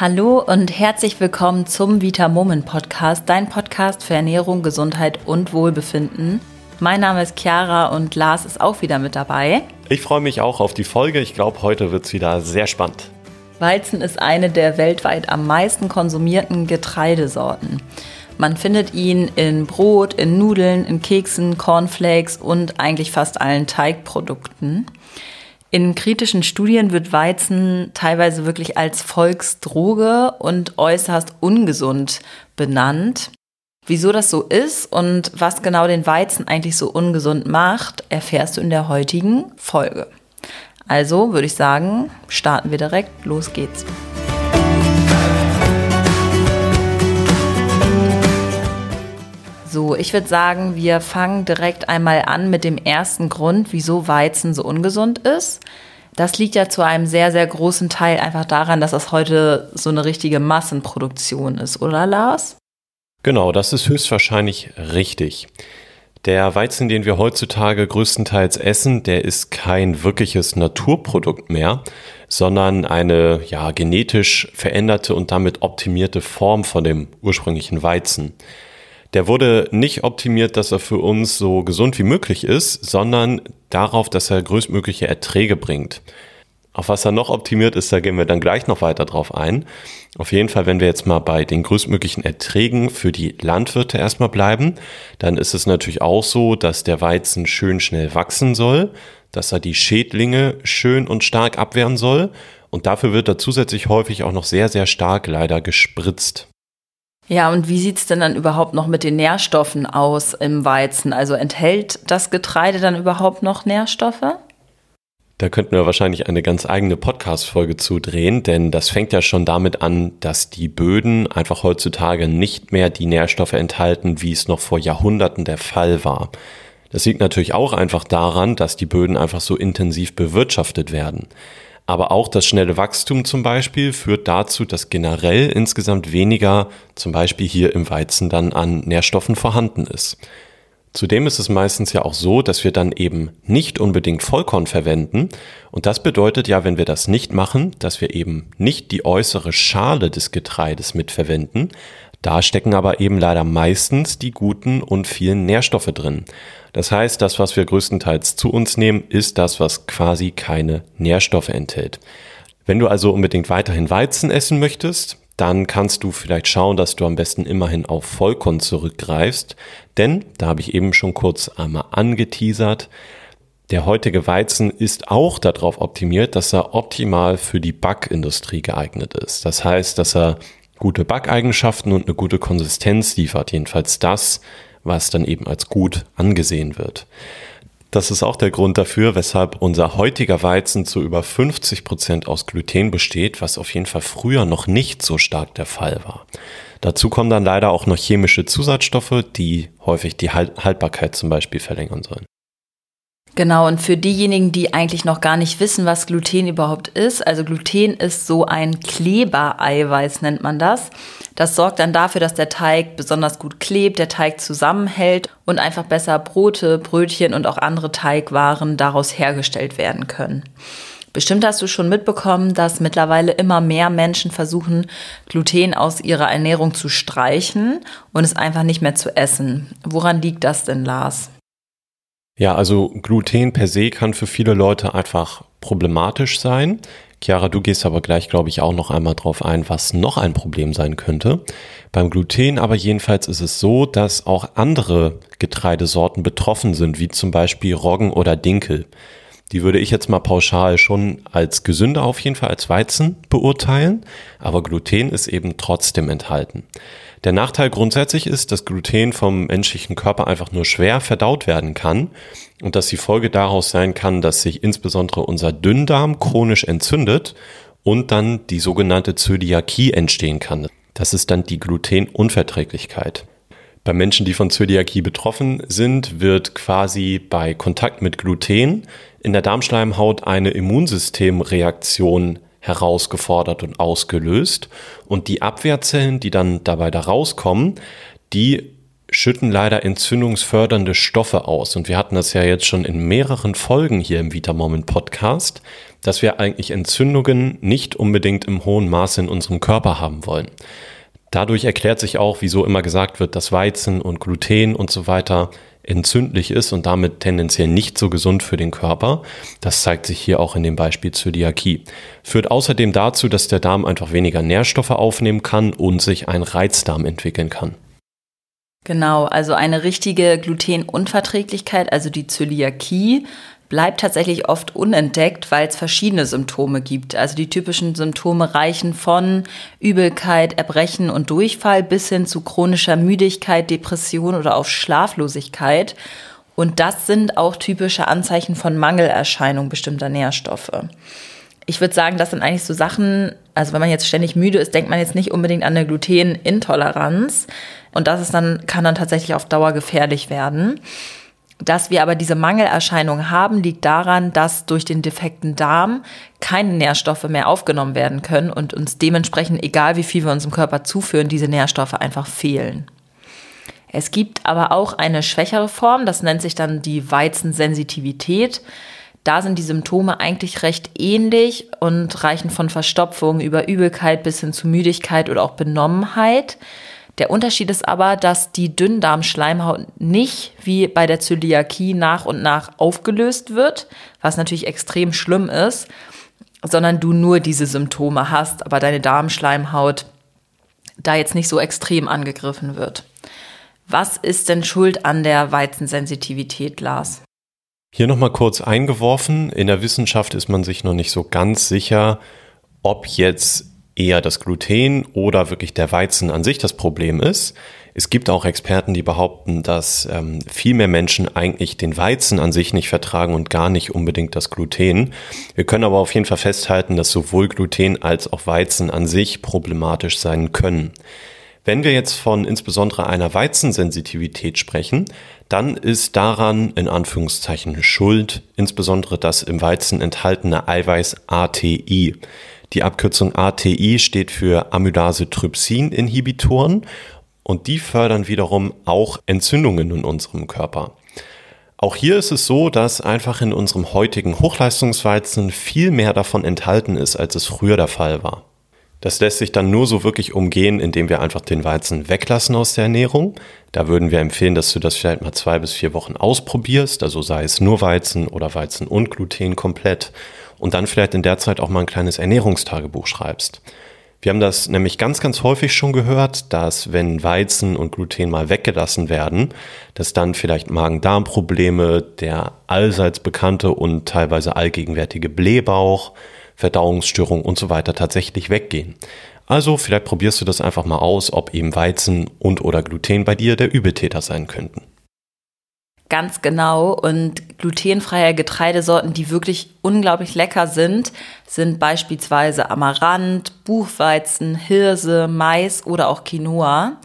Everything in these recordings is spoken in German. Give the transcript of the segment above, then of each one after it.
Hallo und herzlich willkommen zum Vita Moment Podcast, dein Podcast für Ernährung, Gesundheit und Wohlbefinden. Mein Name ist Chiara und Lars ist auch wieder mit dabei. Ich freue mich auch auf die Folge. Ich glaube, heute wird es wieder sehr spannend. Weizen ist eine der weltweit am meisten konsumierten Getreidesorten. Man findet ihn in Brot, in Nudeln, in Keksen, Cornflakes und eigentlich fast allen Teigprodukten. In kritischen Studien wird Weizen teilweise wirklich als Volksdroge und äußerst ungesund benannt. Wieso das so ist und was genau den Weizen eigentlich so ungesund macht, erfährst du in der heutigen Folge. Also würde ich sagen, starten wir direkt, los geht's. So, ich würde sagen, wir fangen direkt einmal an mit dem ersten Grund, wieso Weizen so ungesund ist. Das liegt ja zu einem sehr, sehr großen Teil einfach daran, dass das heute so eine richtige Massenproduktion ist, oder Lars? Genau, das ist höchstwahrscheinlich richtig. Der Weizen, den wir heutzutage größtenteils essen, der ist kein wirkliches Naturprodukt mehr, sondern eine ja, genetisch veränderte und damit optimierte Form von dem ursprünglichen Weizen der wurde nicht optimiert, dass er für uns so gesund wie möglich ist, sondern darauf, dass er größtmögliche Erträge bringt. Auf was er noch optimiert ist, da gehen wir dann gleich noch weiter drauf ein. Auf jeden Fall, wenn wir jetzt mal bei den größtmöglichen Erträgen für die Landwirte erstmal bleiben, dann ist es natürlich auch so, dass der Weizen schön schnell wachsen soll, dass er die Schädlinge schön und stark abwehren soll und dafür wird er zusätzlich häufig auch noch sehr, sehr stark leider gespritzt. Ja, und wie sieht es denn dann überhaupt noch mit den Nährstoffen aus im Weizen? Also enthält das Getreide dann überhaupt noch Nährstoffe? Da könnten wir wahrscheinlich eine ganz eigene Podcast-Folge zudrehen, denn das fängt ja schon damit an, dass die Böden einfach heutzutage nicht mehr die Nährstoffe enthalten, wie es noch vor Jahrhunderten der Fall war. Das liegt natürlich auch einfach daran, dass die Böden einfach so intensiv bewirtschaftet werden. Aber auch das schnelle Wachstum zum Beispiel führt dazu, dass generell insgesamt weniger, zum Beispiel hier im Weizen, dann an Nährstoffen vorhanden ist. Zudem ist es meistens ja auch so, dass wir dann eben nicht unbedingt Vollkorn verwenden. Und das bedeutet ja, wenn wir das nicht machen, dass wir eben nicht die äußere Schale des Getreides mitverwenden. Da stecken aber eben leider meistens die guten und vielen Nährstoffe drin. Das heißt, das, was wir größtenteils zu uns nehmen, ist das, was quasi keine Nährstoffe enthält. Wenn du also unbedingt weiterhin Weizen essen möchtest, dann kannst du vielleicht schauen, dass du am besten immerhin auf Vollkorn zurückgreifst. Denn, da habe ich eben schon kurz einmal angeteasert, der heutige Weizen ist auch darauf optimiert, dass er optimal für die Backindustrie geeignet ist. Das heißt, dass er gute Backeigenschaften und eine gute Konsistenz liefert. Jedenfalls das, was dann eben als gut angesehen wird. Das ist auch der Grund dafür, weshalb unser heutiger Weizen zu über 50 Prozent aus Gluten besteht, was auf jeden Fall früher noch nicht so stark der Fall war. Dazu kommen dann leider auch noch chemische Zusatzstoffe, die häufig die Haltbarkeit zum Beispiel verlängern sollen. Genau, und für diejenigen, die eigentlich noch gar nicht wissen, was Gluten überhaupt ist, also Gluten ist so ein Klebereiweiß, nennt man das. Das sorgt dann dafür, dass der Teig besonders gut klebt, der Teig zusammenhält und einfach besser Brote, Brötchen und auch andere Teigwaren daraus hergestellt werden können. Bestimmt hast du schon mitbekommen, dass mittlerweile immer mehr Menschen versuchen, Gluten aus ihrer Ernährung zu streichen und es einfach nicht mehr zu essen. Woran liegt das denn, Lars? Ja, also Gluten per se kann für viele Leute einfach problematisch sein. Chiara, du gehst aber gleich, glaube ich, auch noch einmal drauf ein, was noch ein Problem sein könnte. Beim Gluten aber jedenfalls ist es so, dass auch andere Getreidesorten betroffen sind, wie zum Beispiel Roggen oder Dinkel. Die würde ich jetzt mal pauschal schon als gesünder auf jeden Fall als Weizen beurteilen, aber Gluten ist eben trotzdem enthalten. Der Nachteil grundsätzlich ist, dass Gluten vom menschlichen Körper einfach nur schwer verdaut werden kann und dass die Folge daraus sein kann, dass sich insbesondere unser Dünndarm chronisch entzündet und dann die sogenannte Zöliakie entstehen kann. Das ist dann die Glutenunverträglichkeit. Bei Menschen, die von Zöliakie betroffen sind, wird quasi bei Kontakt mit Gluten in der Darmschleimhaut eine Immunsystemreaktion herausgefordert und ausgelöst. Und die Abwehrzellen, die dann dabei da rauskommen, die schütten leider entzündungsfördernde Stoffe aus. Und wir hatten das ja jetzt schon in mehreren Folgen hier im Vita Moment Podcast, dass wir eigentlich Entzündungen nicht unbedingt im hohen Maße in unserem Körper haben wollen. Dadurch erklärt sich auch, wieso immer gesagt wird, dass Weizen und Gluten und so weiter entzündlich ist und damit tendenziell nicht so gesund für den Körper. Das zeigt sich hier auch in dem Beispiel Zöliakie. Führt außerdem dazu, dass der Darm einfach weniger Nährstoffe aufnehmen kann und sich ein Reizdarm entwickeln kann. Genau, also eine richtige Glutenunverträglichkeit, also die Zöliakie, bleibt tatsächlich oft unentdeckt, weil es verschiedene Symptome gibt. Also die typischen Symptome reichen von Übelkeit, Erbrechen und Durchfall bis hin zu chronischer Müdigkeit, Depression oder auch Schlaflosigkeit. Und das sind auch typische Anzeichen von Mangelerscheinung bestimmter Nährstoffe. Ich würde sagen, das sind eigentlich so Sachen, also wenn man jetzt ständig müde ist, denkt man jetzt nicht unbedingt an eine Glutenintoleranz. Und das ist dann, kann dann tatsächlich auf Dauer gefährlich werden. Dass wir aber diese Mangelerscheinung haben, liegt daran, dass durch den defekten Darm keine Nährstoffe mehr aufgenommen werden können und uns dementsprechend, egal wie viel wir unserem Körper zuführen, diese Nährstoffe einfach fehlen. Es gibt aber auch eine schwächere Form, das nennt sich dann die Weizensensitivität. Da sind die Symptome eigentlich recht ähnlich und reichen von Verstopfung über Übelkeit bis hin zu Müdigkeit oder auch Benommenheit. Der Unterschied ist aber, dass die Dünndarmschleimhaut nicht wie bei der Zöliakie nach und nach aufgelöst wird, was natürlich extrem schlimm ist, sondern du nur diese Symptome hast, aber deine Darmschleimhaut da jetzt nicht so extrem angegriffen wird. Was ist denn schuld an der Weizensensitivität, Lars? Hier nochmal kurz eingeworfen. In der Wissenschaft ist man sich noch nicht so ganz sicher, ob jetzt eher das Gluten oder wirklich der Weizen an sich das Problem ist. Es gibt auch Experten, die behaupten, dass ähm, viel mehr Menschen eigentlich den Weizen an sich nicht vertragen und gar nicht unbedingt das Gluten. Wir können aber auf jeden Fall festhalten, dass sowohl Gluten als auch Weizen an sich problematisch sein können. Wenn wir jetzt von insbesondere einer Weizensensitivität sprechen, dann ist daran in Anführungszeichen Schuld insbesondere das im Weizen enthaltene Eiweiß ATI. Die Abkürzung ATI steht für Amylase-Trypsin-Inhibitoren und die fördern wiederum auch Entzündungen in unserem Körper. Auch hier ist es so, dass einfach in unserem heutigen Hochleistungsweizen viel mehr davon enthalten ist, als es früher der Fall war. Das lässt sich dann nur so wirklich umgehen, indem wir einfach den Weizen weglassen aus der Ernährung. Da würden wir empfehlen, dass du das vielleicht mal zwei bis vier Wochen ausprobierst, also sei es nur Weizen oder Weizen und Gluten komplett und dann vielleicht in der Zeit auch mal ein kleines Ernährungstagebuch schreibst. Wir haben das nämlich ganz, ganz häufig schon gehört, dass wenn Weizen und Gluten mal weggelassen werden, dass dann vielleicht Magen-Darm-Probleme, der allseits bekannte und teilweise allgegenwärtige Blähbauch, Verdauungsstörungen und so weiter tatsächlich weggehen. Also vielleicht probierst du das einfach mal aus, ob eben Weizen und oder Gluten bei dir der Übeltäter sein könnten. Ganz genau. Und glutenfreie Getreidesorten, die wirklich unglaublich lecker sind, sind beispielsweise Amaranth, Buchweizen, Hirse, Mais oder auch Quinoa.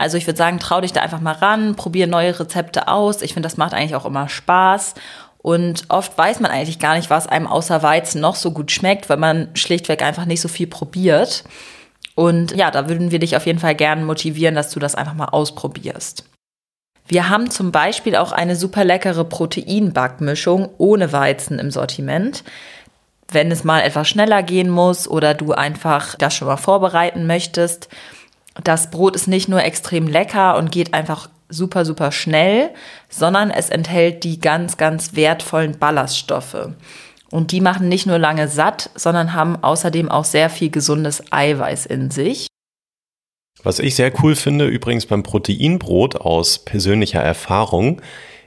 Also ich würde sagen, trau dich da einfach mal ran, probier neue Rezepte aus. Ich finde, das macht eigentlich auch immer Spaß. Und oft weiß man eigentlich gar nicht, was einem außer Weizen noch so gut schmeckt, weil man schlichtweg einfach nicht so viel probiert. Und ja, da würden wir dich auf jeden Fall gerne motivieren, dass du das einfach mal ausprobierst. Wir haben zum Beispiel auch eine super leckere Proteinbackmischung ohne Weizen im Sortiment. Wenn es mal etwas schneller gehen muss oder du einfach das schon mal vorbereiten möchtest. Das Brot ist nicht nur extrem lecker und geht einfach super, super schnell, sondern es enthält die ganz, ganz wertvollen Ballaststoffe. Und die machen nicht nur lange satt, sondern haben außerdem auch sehr viel gesundes Eiweiß in sich. Was ich sehr cool finde, übrigens beim Proteinbrot aus persönlicher Erfahrung,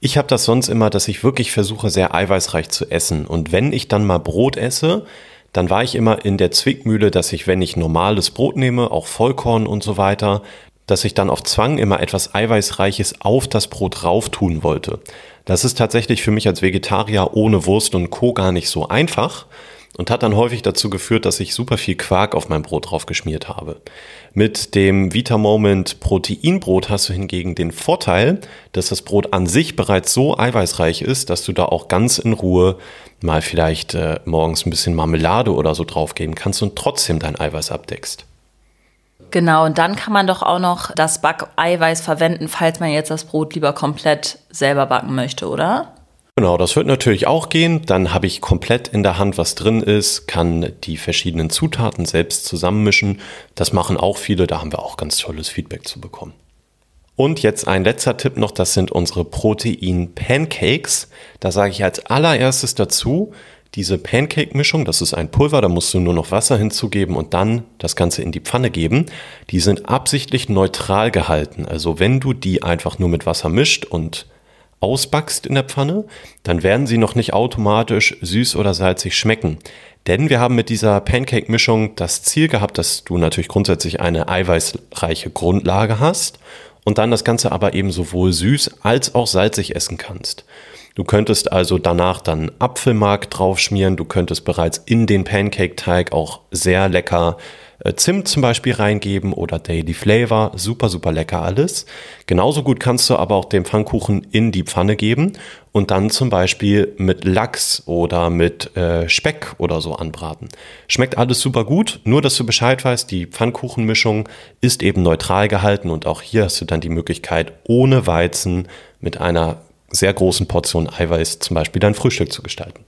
ich habe das sonst immer, dass ich wirklich versuche, sehr eiweißreich zu essen. Und wenn ich dann mal Brot esse, dann war ich immer in der Zwickmühle, dass ich, wenn ich normales Brot nehme, auch Vollkorn und so weiter, dass ich dann auf Zwang immer etwas Eiweißreiches auf das Brot rauf tun wollte. Das ist tatsächlich für mich als Vegetarier ohne Wurst und Co. gar nicht so einfach und hat dann häufig dazu geführt, dass ich super viel Quark auf mein Brot drauf geschmiert habe. Mit dem Vita Moment Proteinbrot hast du hingegen den Vorteil, dass das Brot an sich bereits so eiweißreich ist, dass du da auch ganz in Ruhe mal vielleicht äh, morgens ein bisschen Marmelade oder so draufgeben kannst und trotzdem dein Eiweiß abdeckst. Genau, und dann kann man doch auch noch das Backeiweiß verwenden, falls man jetzt das Brot lieber komplett selber backen möchte, oder? Genau, das wird natürlich auch gehen. Dann habe ich komplett in der Hand, was drin ist, kann die verschiedenen Zutaten selbst zusammenmischen. Das machen auch viele, da haben wir auch ganz tolles Feedback zu bekommen. Und jetzt ein letzter Tipp noch, das sind unsere Protein-Pancakes. Da sage ich als allererstes dazu, diese Pancake-Mischung, das ist ein Pulver, da musst du nur noch Wasser hinzugeben und dann das Ganze in die Pfanne geben. Die sind absichtlich neutral gehalten. Also wenn du die einfach nur mit Wasser mischt und ausbackst in der Pfanne, dann werden sie noch nicht automatisch süß oder salzig schmecken. Denn wir haben mit dieser Pancake-Mischung das Ziel gehabt, dass du natürlich grundsätzlich eine eiweißreiche Grundlage hast und dann das Ganze aber eben sowohl süß als auch salzig essen kannst. Du könntest also danach dann Apfelmark draufschmieren, du könntest bereits in den Pancake-Teig auch sehr lecker äh, Zimt zum Beispiel reingeben oder Daily Flavor. Super, super lecker alles. Genauso gut kannst du aber auch den Pfannkuchen in die Pfanne geben und dann zum Beispiel mit Lachs oder mit äh, Speck oder so anbraten. Schmeckt alles super gut, nur dass du Bescheid weißt, die Pfannkuchenmischung ist eben neutral gehalten und auch hier hast du dann die Möglichkeit, ohne Weizen mit einer sehr großen Portion Eiweiß zum Beispiel dein Frühstück zu gestalten.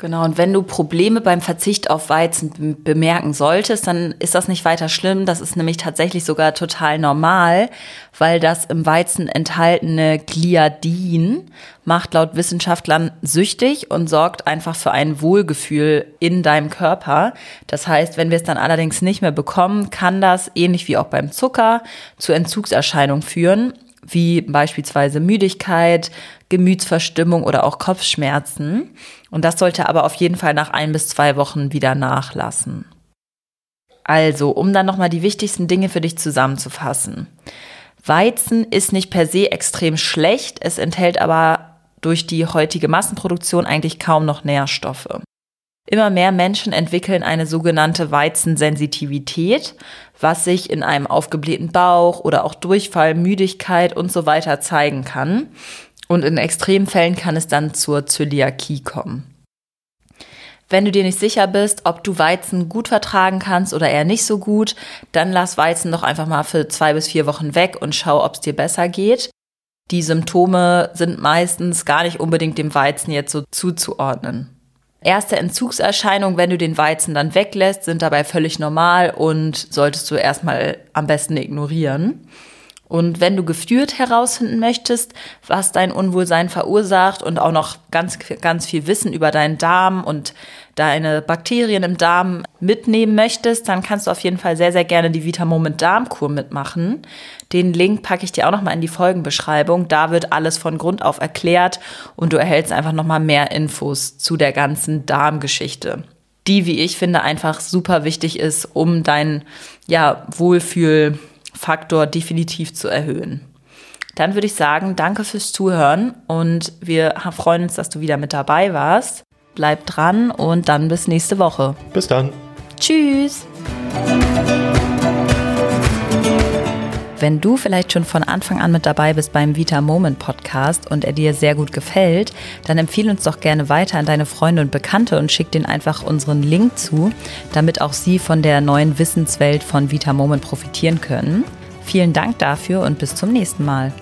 Genau, und wenn du Probleme beim Verzicht auf Weizen bemerken solltest, dann ist das nicht weiter schlimm. Das ist nämlich tatsächlich sogar total normal, weil das im Weizen enthaltene Gliadin macht laut Wissenschaftlern süchtig und sorgt einfach für ein Wohlgefühl in deinem Körper. Das heißt, wenn wir es dann allerdings nicht mehr bekommen, kann das, ähnlich wie auch beim Zucker, zu Entzugserscheinungen führen wie beispielsweise Müdigkeit, Gemütsverstimmung oder auch Kopfschmerzen. Und das sollte aber auf jeden Fall nach ein bis zwei Wochen wieder nachlassen. Also, um dann nochmal die wichtigsten Dinge für dich zusammenzufassen. Weizen ist nicht per se extrem schlecht, es enthält aber durch die heutige Massenproduktion eigentlich kaum noch Nährstoffe. Immer mehr Menschen entwickeln eine sogenannte Weizensensitivität, was sich in einem aufgeblähten Bauch oder auch Durchfall, Müdigkeit und so weiter zeigen kann. Und in Extremfällen kann es dann zur Zöliakie kommen. Wenn du dir nicht sicher bist, ob du Weizen gut vertragen kannst oder eher nicht so gut, dann lass Weizen doch einfach mal für zwei bis vier Wochen weg und schau, ob es dir besser geht. Die Symptome sind meistens gar nicht unbedingt dem Weizen jetzt so zuzuordnen. Erste Entzugserscheinungen, wenn du den Weizen dann weglässt, sind dabei völlig normal und solltest du erstmal am besten ignorieren. Und wenn du geführt herausfinden möchtest, was dein Unwohlsein verursacht und auch noch ganz, ganz viel Wissen über deinen Darm und deine Bakterien im Darm mitnehmen möchtest, dann kannst du auf jeden Fall sehr, sehr gerne die Vitamoment Darmkur mitmachen. Den Link packe ich dir auch nochmal in die Folgenbeschreibung. Da wird alles von Grund auf erklärt und du erhältst einfach nochmal mehr Infos zu der ganzen Darmgeschichte. Die, wie ich finde, einfach super wichtig ist, um dein ja, Wohlfühlfaktor definitiv zu erhöhen. Dann würde ich sagen, danke fürs Zuhören und wir freuen uns, dass du wieder mit dabei warst. Bleib dran und dann bis nächste Woche. Bis dann. Tschüss. Wenn du vielleicht schon von Anfang an mit dabei bist beim Vita Moment Podcast und er dir sehr gut gefällt, dann empfehle uns doch gerne weiter an deine Freunde und Bekannte und schick denen einfach unseren Link zu, damit auch sie von der neuen Wissenswelt von Vita Moment profitieren können. Vielen Dank dafür und bis zum nächsten Mal.